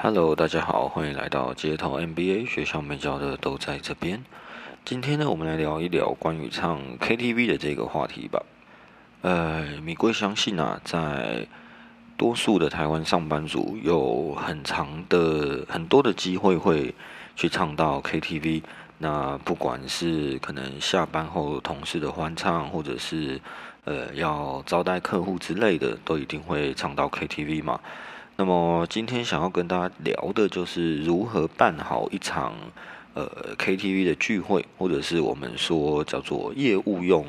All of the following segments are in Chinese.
Hello，大家好，欢迎来到街头 NBA 学校没教的都在这边。今天呢，我们来聊一聊关于唱 KTV 的这个话题吧。呃，米贵相信啊，在多数的台湾上班族有很长的很多的机会会去唱到 KTV。那不管是可能下班后同事的欢唱，或者是呃要招待客户之类的，都一定会唱到 KTV 嘛。那么今天想要跟大家聊的就是如何办好一场呃 KTV 的聚会，或者是我们说叫做业务用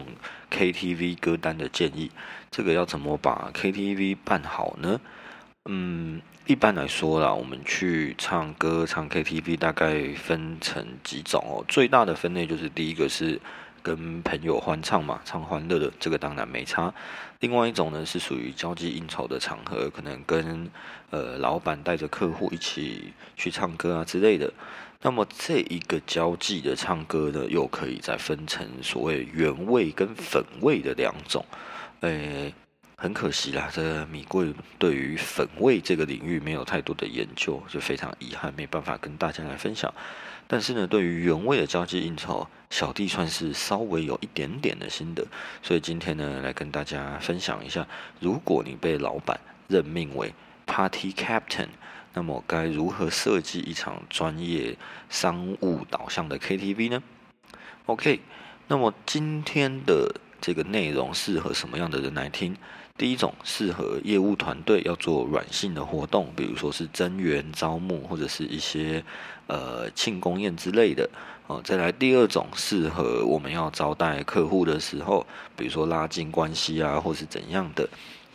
KTV 歌单的建议。这个要怎么把 KTV 办好呢？嗯，一般来说啦，我们去唱歌唱 KTV 大概分成几种哦。最大的分类就是第一个是。跟朋友欢唱嘛，唱欢乐的，这个当然没差。另外一种呢，是属于交际应酬的场合，可能跟呃老板带着客户一起去唱歌啊之类的。那么这一个交际的唱歌呢，又可以再分成所谓原味跟粉味的两种。诶，很可惜啦，这米贵对于粉味这个领域没有太多的研究，就非常遗憾，没办法跟大家来分享。但是呢，对于原味的交际应酬，小弟算是稍微有一点点的心得，所以今天呢，来跟大家分享一下，如果你被老板任命为 Party Captain，那么该如何设计一场专业商务导向的 KTV 呢？OK，那么今天的这个内容适合什么样的人来听？第一种适合业务团队要做软性的活动，比如说是增员招募或者是一些呃庆功宴之类的哦。再来第二种适合我们要招待客户的时候，比如说拉近关系啊，或是怎样的。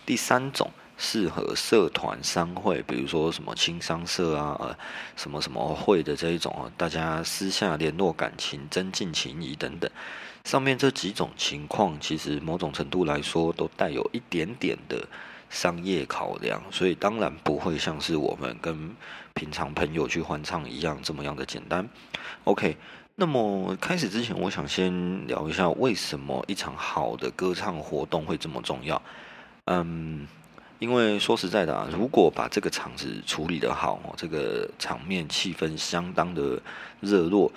第三种适合社团商会，比如说什么青商社啊，呃什么什么会的这一种，大家私下联络感情、增进情谊等等。上面这几种情况，其实某种程度来说，都带有一点点的商业考量，所以当然不会像是我们跟平常朋友去欢唱一样这么样的简单。OK，那么开始之前，我想先聊一下为什么一场好的歌唱活动会这么重要。嗯，因为说实在的啊，如果把这个场子处理得好，这个场面气氛相当的热络。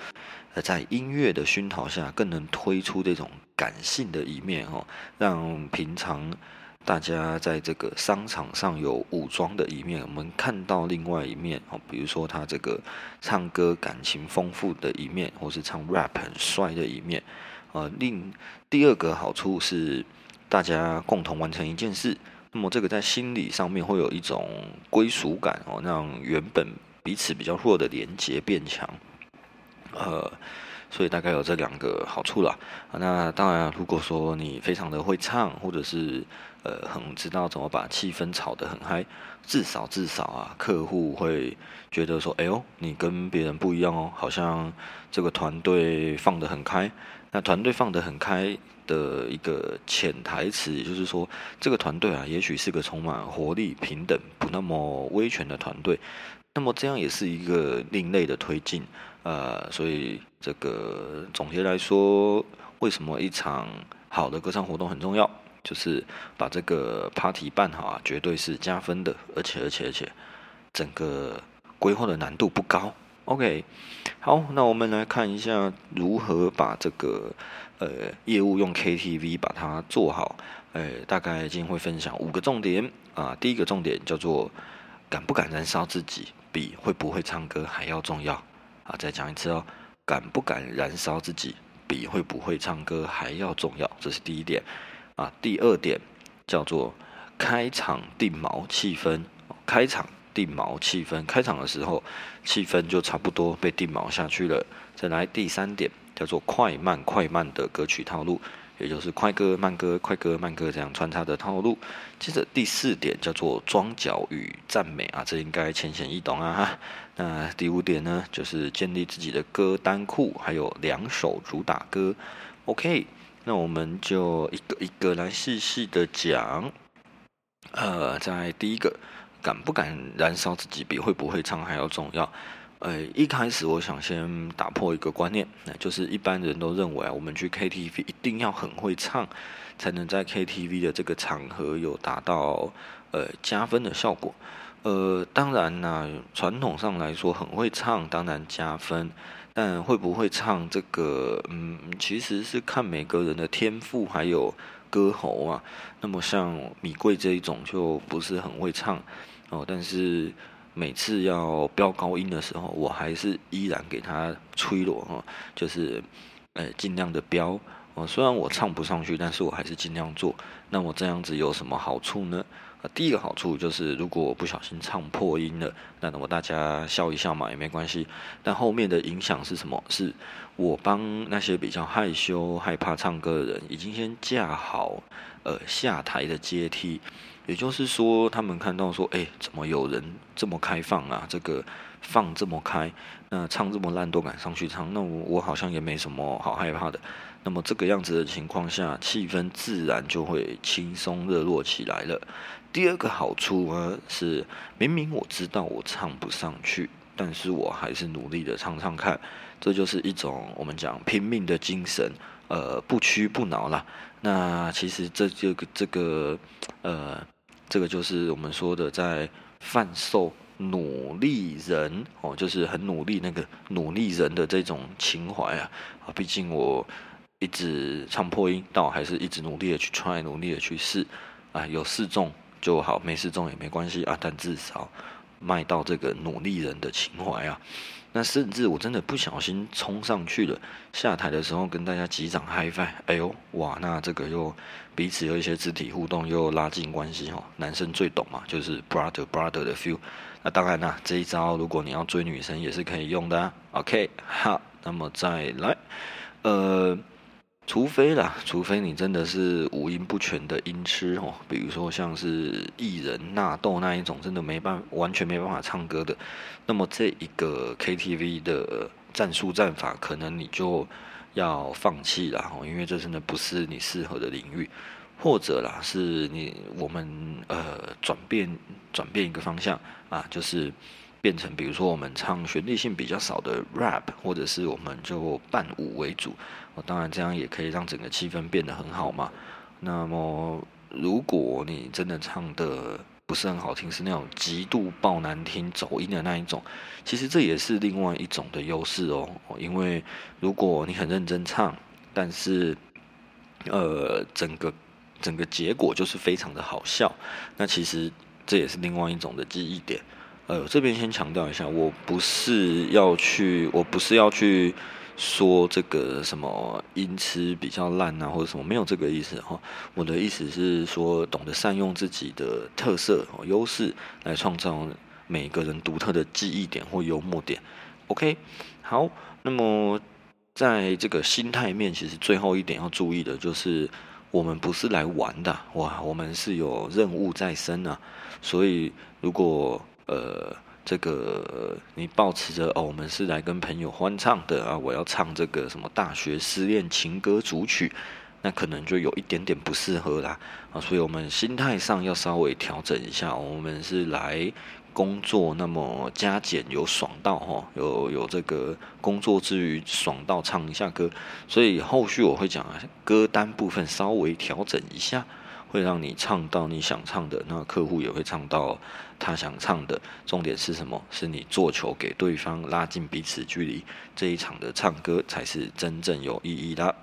在音乐的熏陶下，更能推出这种感性的一面哦，让平常大家在这个商场上有武装的一面，我们看到另外一面哦，比如说他这个唱歌感情丰富的一面，或是唱 rap 很帅的一面。呃，另第二个好处是，大家共同完成一件事，那么这个在心理上面会有一种归属感哦，让原本彼此比较弱的连接变强。呃，所以大概有这两个好处啦。那当然，如果说你非常的会唱，或者是呃很知道怎么把气氛炒得很嗨，至少至少啊，客户会觉得说，哎呦，你跟别人不一样哦，好像这个团队放得很开。那团队放得很开的一个潜台词，也就是说，这个团队啊，也许是个充满活力、平等、不那么威权的团队。那么这样也是一个另类的推进。呃，所以这个总结来说，为什么一场好的歌唱活动很重要？就是把这个 party 办好啊，绝对是加分的，而且而且而且，整个规划的难度不高。OK，好，那我们来看一下如何把这个呃业务用 KTV 把它做好。呃，大概今天会分享五个重点啊。第一个重点叫做敢不敢燃烧自己，比会不会唱歌还要重要。啊，再讲一次哦，敢不敢燃烧自己，比会不会唱歌还要重要，这是第一点。啊，第二点叫做开场定锚气氛，开场定锚气氛，开场的时候气氛就差不多被定锚下去了。再来第三点叫做快慢快慢的歌曲套路。也就是快歌慢歌快歌慢歌这样穿插的套路。接着第四点叫做装脚与赞美啊，这应该浅显易懂啊哈。那第五点呢，就是建立自己的歌单库，还有两首主打歌。OK，那我们就一个一个来细细的讲。呃，在第一个，敢不敢燃烧自己比会不会唱还要重要。呃，一开始我想先打破一个观念，那就是一般人都认为啊，我们去 KTV 一定要很会唱，才能在 KTV 的这个场合有达到呃加分的效果。呃，当然啦，传统上来说很会唱，当然加分。但会不会唱这个，嗯，其实是看每个人的天赋还有歌喉啊。那么像米贵这一种就不是很会唱哦，但是每次要飙高音的时候，我还是依然给他吹落哈，就是呃尽量的飙哦。虽然我唱不上去，但是我还是尽量做。那我这样子有什么好处呢？啊，第一个好处就是，如果我不小心唱破音了，那么大家笑一笑嘛，也没关系。但后面的影响是什么？是我帮那些比较害羞、害怕唱歌的人，已经先架好呃下台的阶梯。也就是说，他们看到说，哎，怎么有人这么开放啊？这个放这么开，那唱这么烂都敢上去唱，那我我好像也没什么好害怕的。那么这个样子的情况下，气氛自然就会轻松热络起来了。第二个好处呢是，明明我知道我唱不上去，但是我还是努力的唱唱看，这就是一种我们讲拼命的精神，呃，不屈不挠啦。那其实这这个这个呃，这个就是我们说的在贩售努力人哦，就是很努力那个努力人的这种情怀啊啊，毕竟我。一直唱破音，但我还是一直努力的去 try，努力的去试，啊，有试中就好，没试中也没关系啊，但至少卖到这个努力人的情怀啊。那甚至我真的不小心冲上去了，下台的时候跟大家击掌 hifi 哎呦，哇，那这个又彼此有一些肢体互动，又拉近关系哦。男生最懂嘛，就是 brother brother 的 feel。那当然啦，这一招如果你要追女生也是可以用的。OK，好，那么再来，呃。除非啦，除非你真的是五音不全的音痴哦，比如说像是艺人纳豆那一种，真的没办完全没办法唱歌的，那么这一个 KTV 的战术战法，可能你就要放弃了哦，因为这真的不是你适合的领域，或者啦，是你我们呃转变转变一个方向啊，就是变成比如说我们唱旋律性比较少的 rap，或者是我们就伴舞为主。当然，这样也可以让整个气氛变得很好嘛。那么，如果你真的唱的不是很好听，是那种极度爆难听、走音的那一种，其实这也是另外一种的优势哦。因为如果你很认真唱，但是呃，整个整个结果就是非常的好笑，那其实这也是另外一种的记忆点。呃，这边先强调一下，我不是要去，我不是要去。说这个什么音痴比较烂啊，或者什么没有这个意思哈。我的意思是说，懂得善用自己的特色哦优势，来创造每个人独特的记忆点或幽默点。OK，好，那么在这个心态面，其实最后一点要注意的就是，我们不是来玩的哇，我们是有任务在身啊。所以如果呃。这个你保持着哦，我们是来跟朋友欢唱的啊，我要唱这个什么大学失恋情歌主曲，那可能就有一点点不适合啦啊，所以我们心态上要稍微调整一下，我们是来工作，那么加减有爽到哈，有有这个工作之余爽到唱一下歌，所以后续我会讲，歌单部分稍微调整一下。会让你唱到你想唱的，那客户也会唱到他想唱的。重点是什么？是你做球给对方，拉近彼此距离。这一场的唱歌才是真正有意义的。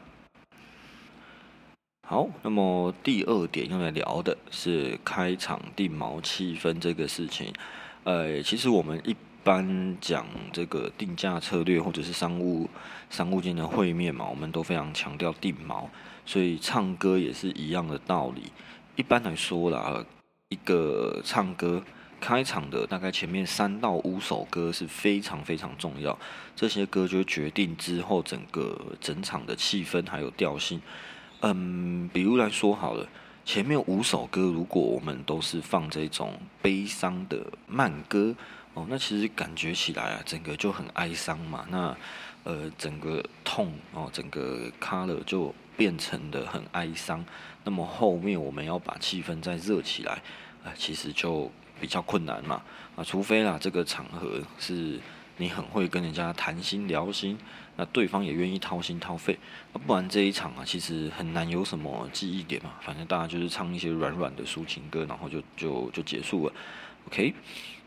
好，那么第二点用来聊的是开场定锚气氛这个事情。呃，其实我们一般讲这个定价策略或者是商务商务间的会面嘛，我们都非常强调定锚。所以唱歌也是一样的道理。一般来说啦，一个唱歌开场的大概前面三到五首歌是非常非常重要，这些歌就决定之后整个整场的气氛还有调性。嗯，比如来说好了，前面五首歌如果我们都是放这种悲伤的慢歌哦，那其实感觉起来啊，整个就很哀伤嘛。那呃，整个痛哦，整个 color 就。变成的很哀伤，那么后面我们要把气氛再热起来，啊，其实就比较困难嘛，啊，除非啦这个场合是你很会跟人家谈心聊心，那对方也愿意掏心掏肺，啊，不然这一场啊其实很难有什么记忆点嘛，反正大家就是唱一些软软的抒情歌，然后就就就结束了，OK，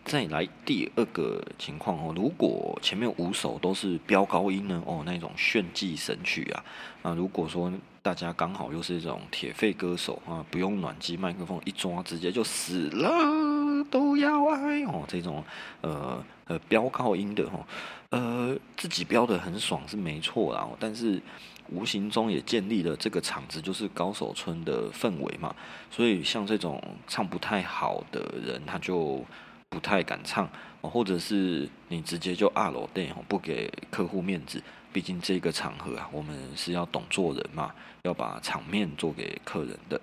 再来第二个情况哦，如果前面五首都是飙高音呢，哦，那种炫技神曲啊，那如果说大家刚好又是这种铁肺歌手啊，不用暖机麦克风一抓直接就死了都要爱哦，这种呃呃飙高音的哈，呃自己飙的很爽是没错啦，但是。无形中也建立了这个场子就是高手村的氛围嘛，所以像这种唱不太好的人，他就不太敢唱，或者是你直接就二楼店哦不给客户面子，毕竟这个场合啊，我们是要懂做人嘛，要把场面做给客人的，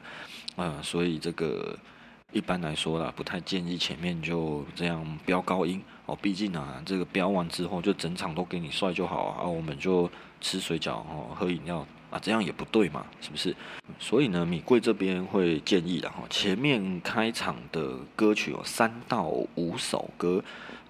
啊，所以这个一般来说啦，不太建议前面就这样飙高音哦，毕竟啊，这个飙完之后就整场都给你帅就好啊，我们就。吃水饺哦，喝饮料啊，这样也不对嘛，是不是？所以呢，米贵这边会建议的哈，前面开场的歌曲有三到五首歌，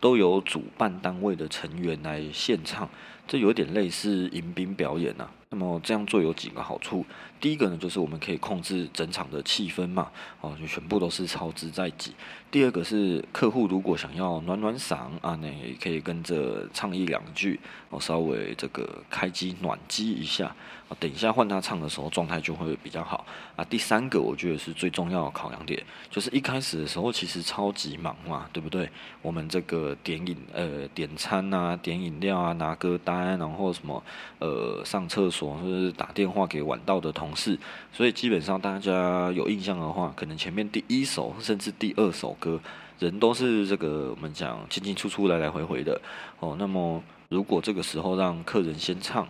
都由主办单位的成员来献唱，这有点类似迎宾表演呐。那么这样做有几个好处，第一个呢，就是我们可以控制整场的气氛嘛，哦，就全部都是超支在即。第二个是客户如果想要暖暖嗓啊，那也可以跟着唱一两句，哦，稍微这个开机暖机一下，啊，等一下换他唱的时候状态就会比较好。啊，第三个我觉得是最重要的考量点，就是一开始的时候其实超级忙嘛，对不对？我们这个点饮呃点餐啊，点饮料啊，拿歌单，然后什么呃上厕所。或者是打电话给晚到的同是，所以基本上大家有印象的话，可能前面第一首甚至第二首歌，人都是这个我们讲进进出出来来回回的哦。那么如果这个时候让客人先唱，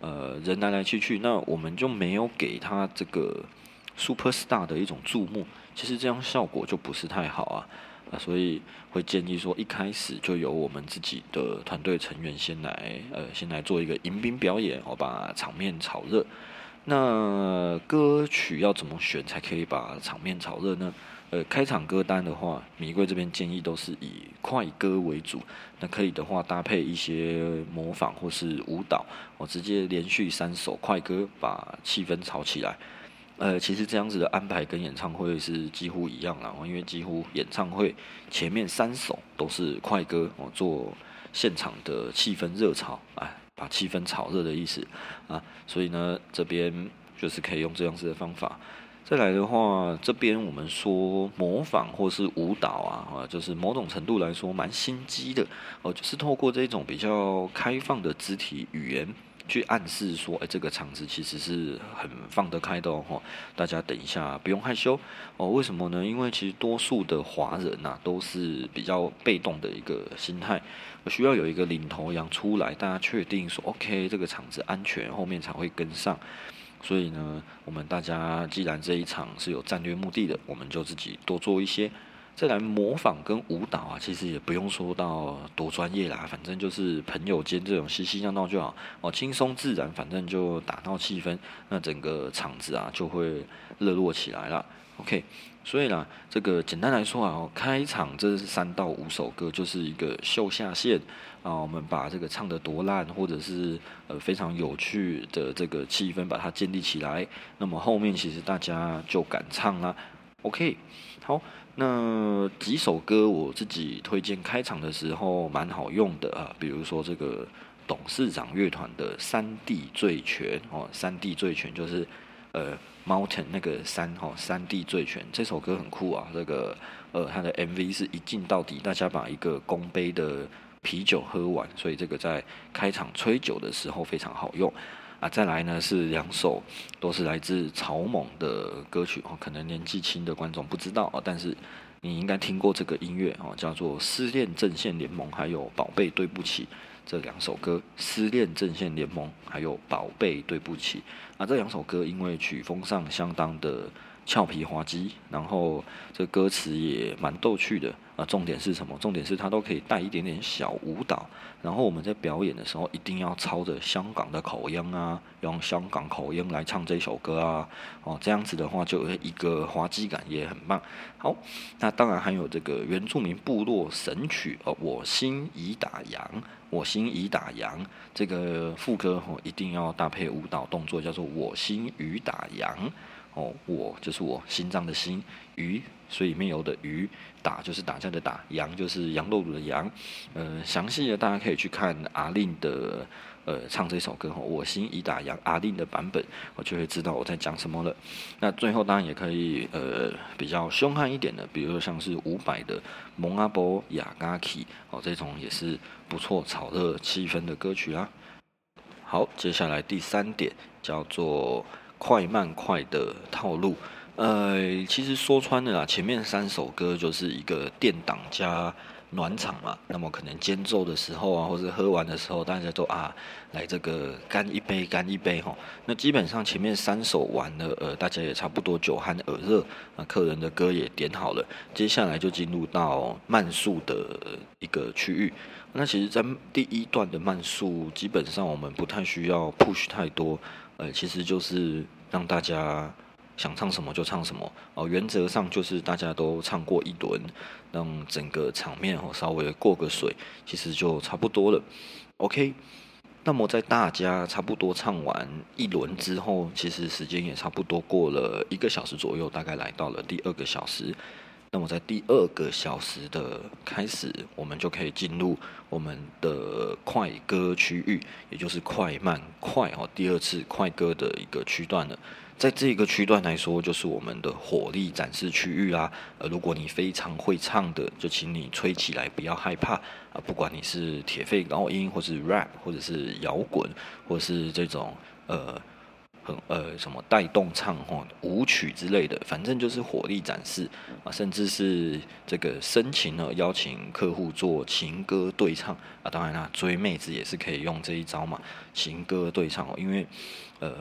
呃，人来来去去，那我们就没有给他这个 super star 的一种注目，其实这样效果就不是太好啊。啊，所以会建议说，一开始就由我们自己的团队成员先来，呃，先来做一个迎宾表演，我把场面炒热。那歌曲要怎么选才可以把场面炒热呢？呃，开场歌单的话，米贵这边建议都是以快歌为主。那可以的话，搭配一些模仿或是舞蹈，我直接连续三首快歌，把气氛炒起来。呃，其实这样子的安排跟演唱会是几乎一样啦，因为几乎演唱会前面三首都是快歌，哦，做现场的气氛热潮啊，把气氛炒热的意思啊，所以呢，这边就是可以用这样子的方法。再来的话，这边我们说模仿或是舞蹈啊，啊，就是某种程度来说蛮心机的，哦，就是透过这种比较开放的肢体语言。去暗示说，哎，这个场子其实是很放得开的哦，大家等一下不用害羞哦。为什么呢？因为其实多数的华人呐都是比较被动的一个心态，需要有一个领头羊出来，大家确定说 OK，这个场子安全，后面才会跟上。所以呢，我们大家既然这一场是有战略目的的，我们就自己多做一些。再来模仿跟舞蹈啊，其实也不用说到多专业啦，反正就是朋友间这种嘻嘻闹闹就好哦，轻松自然，反正就打闹气氛，那整个场子啊就会热络起来了。OK，所以啦，这个简单来说啊，开场这三到五首歌就是一个秀下限啊，我们把这个唱的多烂，或者是呃非常有趣的这个气氛把它建立起来，那么后面其实大家就敢唱啦。OK，好。那几首歌我自己推荐开场的时候蛮好用的啊，比如说这个董事长乐团的《三地醉拳》哦，《三地醉拳》就是呃 Mountain 那个山哦，《三地醉拳》这首歌很酷啊，这个呃它的 MV 是一镜到底，大家把一个公杯的啤酒喝完，所以这个在开场吹酒的时候非常好用。啊，再来呢是两首，都是来自草蜢的歌曲哦，可能年纪轻的观众不知道哦，但是你应该听过这个音乐哦，叫做《失恋阵线联盟》还有《宝贝对不起》这两首歌，《失恋阵线联盟》还有《宝贝对不起》啊，这两首歌因为曲风上相当的。俏皮滑稽，然后这歌词也蛮逗趣的啊。重点是什么？重点是它都可以带一点点小舞蹈。然后我们在表演的时候，一定要操着香港的口音啊，用香港口音来唱这首歌啊。哦，这样子的话，就一个滑稽感也很棒。好，那当然还有这个原住民部落神曲哦，我心已打烊，我心已打烊。这个副歌哦，一定要搭配舞蹈动作，叫做我心已打烊。哦，我就是我心脏的心，鱼水里面有的鱼，打就是打架的打，羊就是羊肉的羊。呃，详细的大家可以去看阿令的。呃，唱这首歌哈，我心已打烊，阿令的版本，我就会知道我在讲什么了。那最后当然也可以，呃，比较凶悍一点的，比如说像是伍佰的《蒙阿波雅嘎奇》哦，这种也是不错炒热气氛的歌曲啊。好，接下来第三点叫做快慢快的套路。呃，其实说穿了啊，前面三首歌就是一个电档加。暖场嘛，那么可能间奏的时候啊，或者喝完的时候，大家都啊来这个干一杯，干一杯哈。那基本上前面三首完了，呃，大家也差不多酒酣耳热，那客人的歌也点好了，接下来就进入到慢速的一个区域。那其实，在第一段的慢速，基本上我们不太需要 push 太多，呃，其实就是让大家。想唱什么就唱什么哦，原则上就是大家都唱过一轮，让整个场面哦稍微过个水，其实就差不多了。OK，那么在大家差不多唱完一轮之后，其实时间也差不多过了一个小时左右，大概来到了第二个小时。那么在第二个小时的开始，我们就可以进入我们的快歌区域，也就是快慢快哦，第二次快歌的一个区段了。在这个区段来说，就是我们的火力展示区域啦。呃，如果你非常会唱的，就请你吹起来，不要害怕啊。不管你是铁肺高音，或是 rap，或者是摇滚，或是这种呃呃什么带动唱吼舞曲之类的，反正就是火力展示啊。甚至是这个深情呢，邀请客户做情歌对唱啊。当然啦，追妹子也是可以用这一招嘛，情歌对唱哦，因为呃。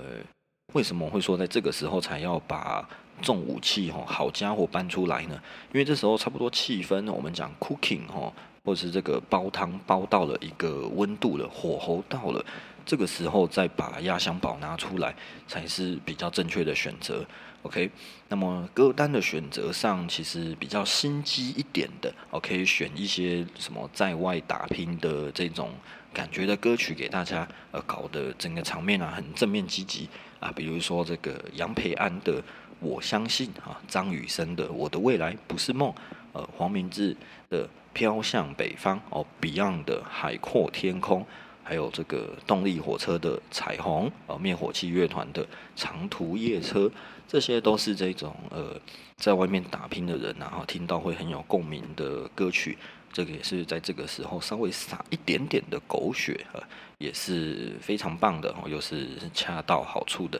为什么会说在这个时候才要把重武器吼好家伙搬出来呢？因为这时候差不多气氛，我们讲 cooking 哈，或者是这个煲汤煲到了一个温度了，火候到了，这个时候再把压箱宝拿出来才是比较正确的选择。OK，那么歌单的选择上其实比较心机一点的，OK，选一些什么在外打拼的这种感觉的歌曲给大家，呃，搞得整个场面啊很正面积极。啊，比如说这个杨培安的《我相信》啊，张雨生的《我的未来不是梦》，呃，黄明志的《飘向北方》，哦，Beyond 的《海阔天空》，还有这个动力火车的《彩虹》，呃，灭火器乐团的《长途夜车》，这些都是这种呃，在外面打拼的人，然后听到会很有共鸣的歌曲。这个也是在这个时候稍微撒一点点的狗血啊，也是非常棒的，又是恰到好处的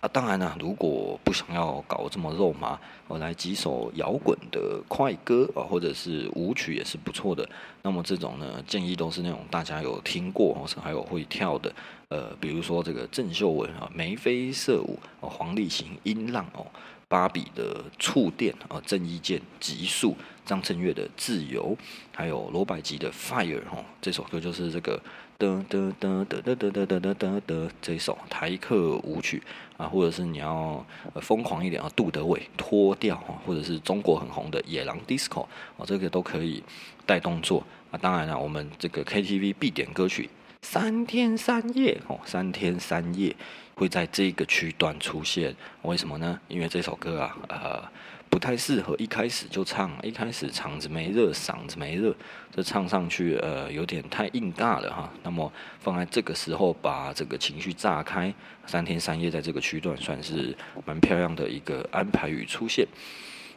啊。当然了，如果不想要搞这么肉麻，我来几首摇滚的快歌啊，或者是舞曲也是不错的。那么这种呢，建议都是那种大家有听过，或者还有会跳的，呃，比如说这个郑秀文啊，眉飞色舞哦，黄立行音浪哦。芭比的触电啊，郑伊健极速，张震岳的自由，还有罗百吉的 Fire 哦，这首歌就是这个噔噔噔噔噔噔噔噔噔噔这首台客舞曲啊，或者是你要疯狂一点啊，杜德伟脱掉啊，或者是中国很红的野狼 Disco 啊，这个都可以带动作啊。当然了，我们这个 KTV 必点歌曲三天三夜哦，三天三夜。会在这个区段出现，为什么呢？因为这首歌啊，呃，不太适合一开始就唱，一开始场子没热，嗓子没热，这唱上去呃有点太硬尬了哈。那么放在这个时候，把这个情绪炸开，三天三夜在这个区段算是蛮漂亮的一个安排与出现。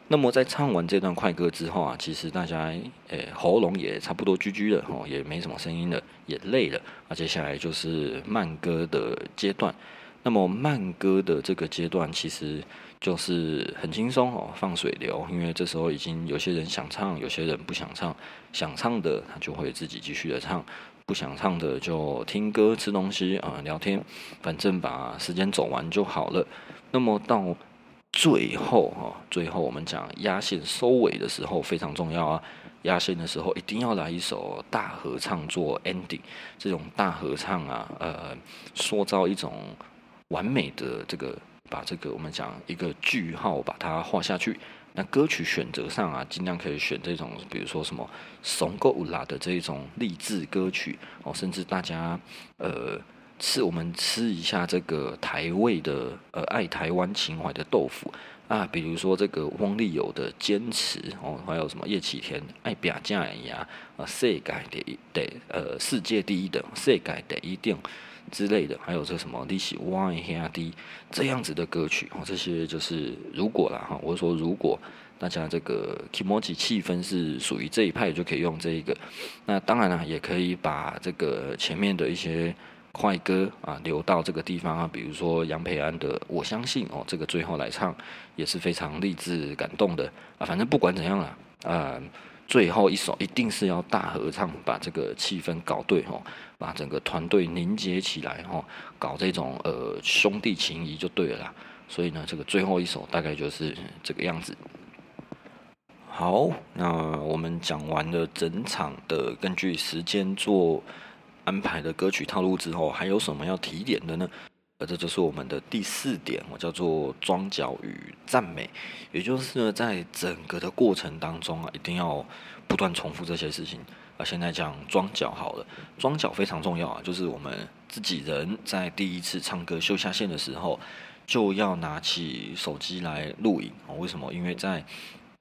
那么在唱完这段快歌之后啊，其实大家诶喉咙也差不多居居了哦，也没什么声音了，也累了。那接下来就是慢歌的阶段。那么慢歌的这个阶段，其实就是很轻松哦，放水流。因为这时候已经有些人想唱，有些人不想唱。想唱的他就会自己继续的唱，不想唱的就听歌、吃东西啊、聊天，反正把时间走完就好了。那么到最后哈，最后我们讲压线收尾的时候非常重要啊。压线的时候一定要来一首大合唱做 ending，这种大合唱啊，呃，塑造一种。完美的这个把这个我们讲一个句号把它画下去。那歌曲选择上啊，尽量可以选这种，比如说什么怂够啦的这种励志歌曲哦，甚至大家呃吃我们吃一下这个台味的呃爱台湾情怀的豆腐啊，比如说这个翁立友的坚持哦，还有什么叶启田爱表价呀啊世界第得呃世界第一的世界第一定之类的，还有这什么利息哇一下低这样子的歌曲哦，这些就是如果啦哈，我说如果。大家这个 emoji 气氛是属于这一派，就可以用这一个。那当然了，也可以把这个前面的一些快歌啊留到这个地方啊，比如说杨培安的《我相信》哦，这个最后来唱也是非常励志感动的啊。反正不管怎样了，啊，最后一首一定是要大合唱，把这个气氛搞对哦，把整个团队凝结起来哦，搞这种呃兄弟情谊就对了。所以呢，这个最后一首大概就是这个样子。好，那我们讲完了整场的根据时间做安排的歌曲套路之后，还有什么要提点的呢？这就是我们的第四点，我叫做装脚与赞美，也就是呢，在整个的过程当中啊，一定要不断重复这些事情啊。现在讲装脚好了，装脚非常重要啊，就是我们自己人在第一次唱歌秀下线的时候，就要拿起手机来录影啊。为什么？因为在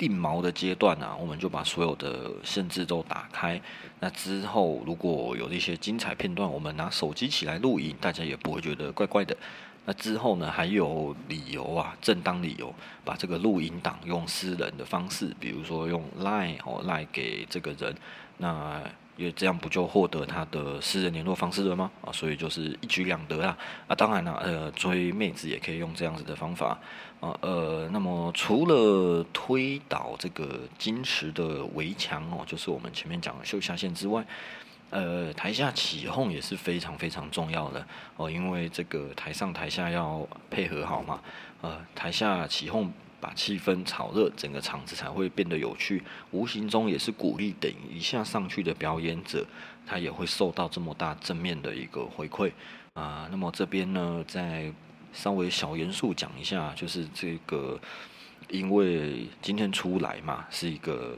定毛的阶段啊，我们就把所有的限制都打开。那之后，如果有一些精彩片段，我们拿手机起来录影，大家也不会觉得怪怪的。那之后呢，还有理由啊，正当理由，把这个录音档用私人的方式，比如说用 Line 哦，Line 给这个人，那。因为这样不就获得他的私人联络方式了吗？啊，所以就是一举两得啦。啊，当然了，呃，追妹子也可以用这样子的方法。啊，呃，那么除了推倒这个矜持的围墙哦，就是我们前面讲的秀下线之外，呃，台下起哄也是非常非常重要的哦，因为这个台上台下要配合好嘛。呃，台下起哄。把气氛炒热，整个场子才会变得有趣。无形中也是鼓励等一下上去的表演者，他也会受到这么大正面的一个回馈啊。那么这边呢，再稍微小严肃讲一下，就是这个，因为今天出来嘛，是一个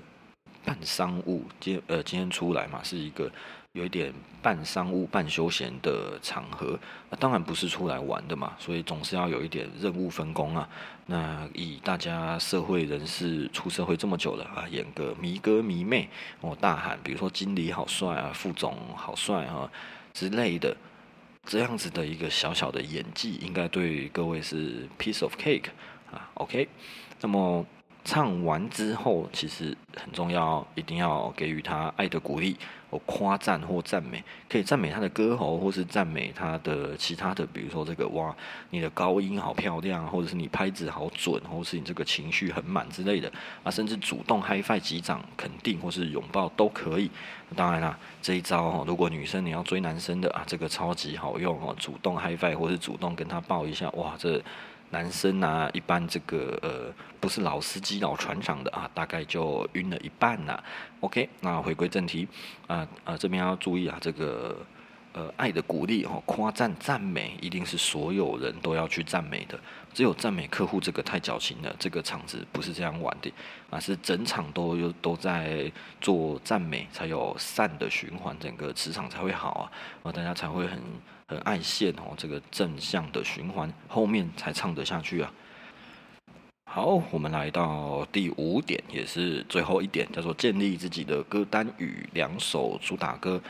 半商务，今呃今天出来嘛，是一个。有一点半商务半休闲的场合，那当然不是出来玩的嘛，所以总是要有一点任务分工啊。那以大家社会人士出社会这么久了啊，演个迷哥迷妹哦，大喊，比如说经理好帅啊，副总好帅啊之类的，这样子的一个小小的演技，应该对各位是 piece of cake 啊。OK，那么。唱完之后，其实很重要，一定要给予他爱的鼓励，或夸赞或赞美，可以赞美他的歌喉，或是赞美他的其他的，比如说这个哇，你的高音好漂亮，或者是你拍子好准，或是你这个情绪很满之类的啊，甚至主动 high five 击掌肯定或是拥抱都可以。当然啦，这一招哦，如果女生你要追男生的啊，这个超级好用哦，主动 high five 或是主动跟他抱一下，哇，这。男生啊，一般这个呃不是老司机老船长的啊，大概就晕了一半了。OK，那回归正题啊啊，这边要注意啊，这个呃爱的鼓励哦，夸赞赞美一定是所有人都要去赞美的，只有赞美客户这个太矫情了，这个场子不是这样玩的啊，是整场都有都在做赞美，才有善的循环，整个磁场才会好啊，啊大家才会很。很爱线哦，这个正向的循环后面才唱得下去啊。好，我们来到第五点，也是最后一点，叫做建立自己的歌单与两首主打歌。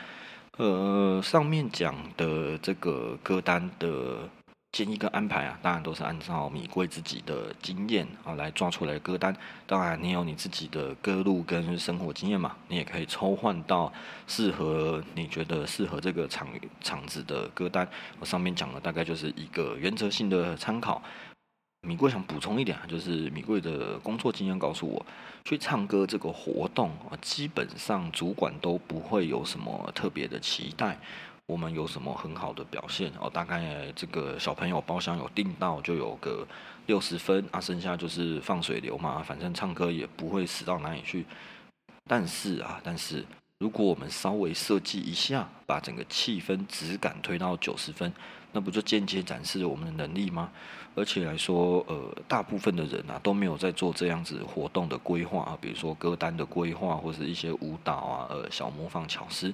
呃，上面讲的这个歌单的。建议跟安排啊，当然都是按照米贵自己的经验啊来抓出来的歌单。当然，你有你自己的歌路跟生活经验嘛，你也可以抽换到适合你觉得适合这个场场子的歌单。我上面讲的大概就是一个原则性的参考。米贵想补充一点啊，就是米贵的工作经验告诉我，去唱歌这个活动啊，基本上主管都不会有什么特别的期待。我们有什么很好的表现哦？大概这个小朋友包厢有订到就有个六十分啊，剩下就是放水流嘛，反正唱歌也不会死到哪里去。但是啊，但是如果我们稍微设计一下，把整个气氛质感推到九十分，那不就间接展示了我们的能力吗？而且来说，呃，大部分的人啊都没有在做这样子活动的规划啊，比如说歌单的规划或者一些舞蹈啊，呃，小模仿巧思。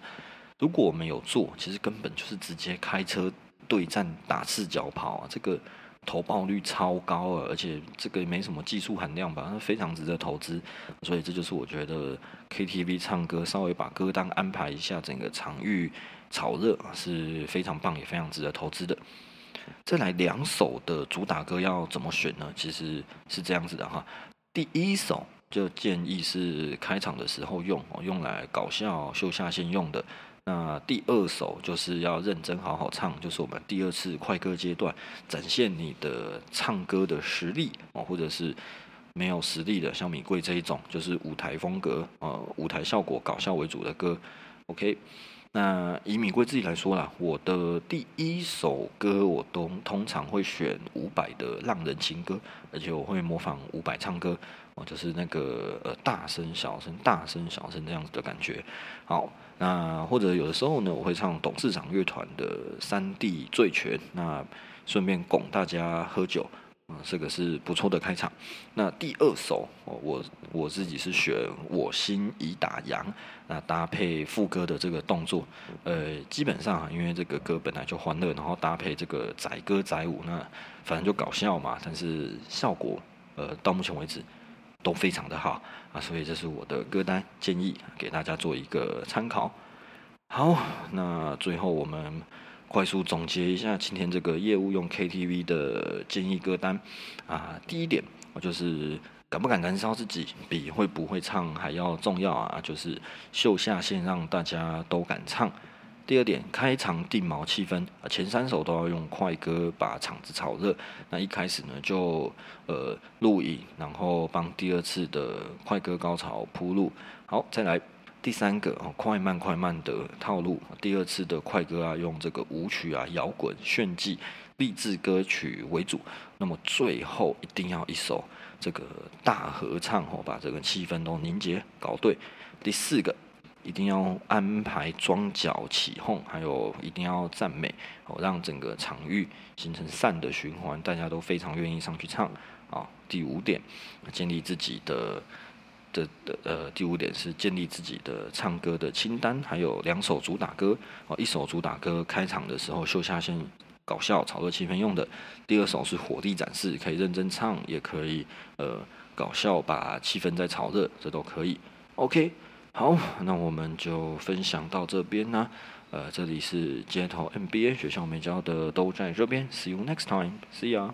如果我们有做，其实根本就是直接开车对战打赤脚跑啊，这个投报率超高啊，而且这个也没什么技术含量吧，非常值得投资。所以这就是我觉得 KTV 唱歌稍微把歌单安排一下，整个场域炒热是非常棒，也非常值得投资的。再来两首的主打歌要怎么选呢？其实是这样子的哈，第一首。就建议是开场的时候用，用来搞笑秀下限用的。那第二首就是要认真好好唱，就是我们第二次快歌阶段，展现你的唱歌的实力哦，或者是没有实力的，像米贵这一种，就是舞台风格呃，舞台效果搞笑为主的歌。OK，那以米贵自己来说啦，我的第一首歌我都通常会选伍佰的《浪人情歌》，而且我会模仿伍佰唱歌哦。就是那个呃大声小声大声小声这样子的感觉，好，那或者有的时候呢，我会唱董事长乐团的《三 D 醉拳》，那顺便拱大家喝酒，啊，这个是不错的开场。那第二首，我我自己是选《我心已打烊》，那搭配副歌的这个动作，呃，基本上因为这个歌本来就欢乐，然后搭配这个载歌载舞，那反正就搞笑嘛，但是效果，呃，到目前为止。都非常的好啊，所以这是我的歌单建议，给大家做一个参考。好，那最后我们快速总结一下今天这个业务用 KTV 的建议歌单啊。第一点，就是敢不敢燃烧自己，比会不会唱还要重要啊，就是秀下限让大家都敢唱。第二点，开场定毛气氛啊，前三首都要用快歌把场子炒热。那一开始呢，就呃录影，然后帮第二次的快歌高潮铺路。好，再来第三个哦，快慢快慢的套路。第二次的快歌啊，用这个舞曲啊、摇滚、炫技、励志歌曲为主。那么最后一定要一首这个大合唱哦，把这个气氛都凝结搞对。第四个。一定要安排庄脚起哄，还有一定要赞美哦，让整个场域形成善的循环，大家都非常愿意上去唱啊。第五点，建立自己的的的呃，第五点是建立自己的唱歌的清单，还有两首主打歌哦，一首主打歌开场的时候秀下限搞笑炒热气氛用的，第二首是火力展示，可以认真唱，也可以呃搞笑把气氛再炒热，这都可以。OK。好，那我们就分享到这边啦。呃，这里是街头 NBA 学校没教的都在这边。See you next time. See ya.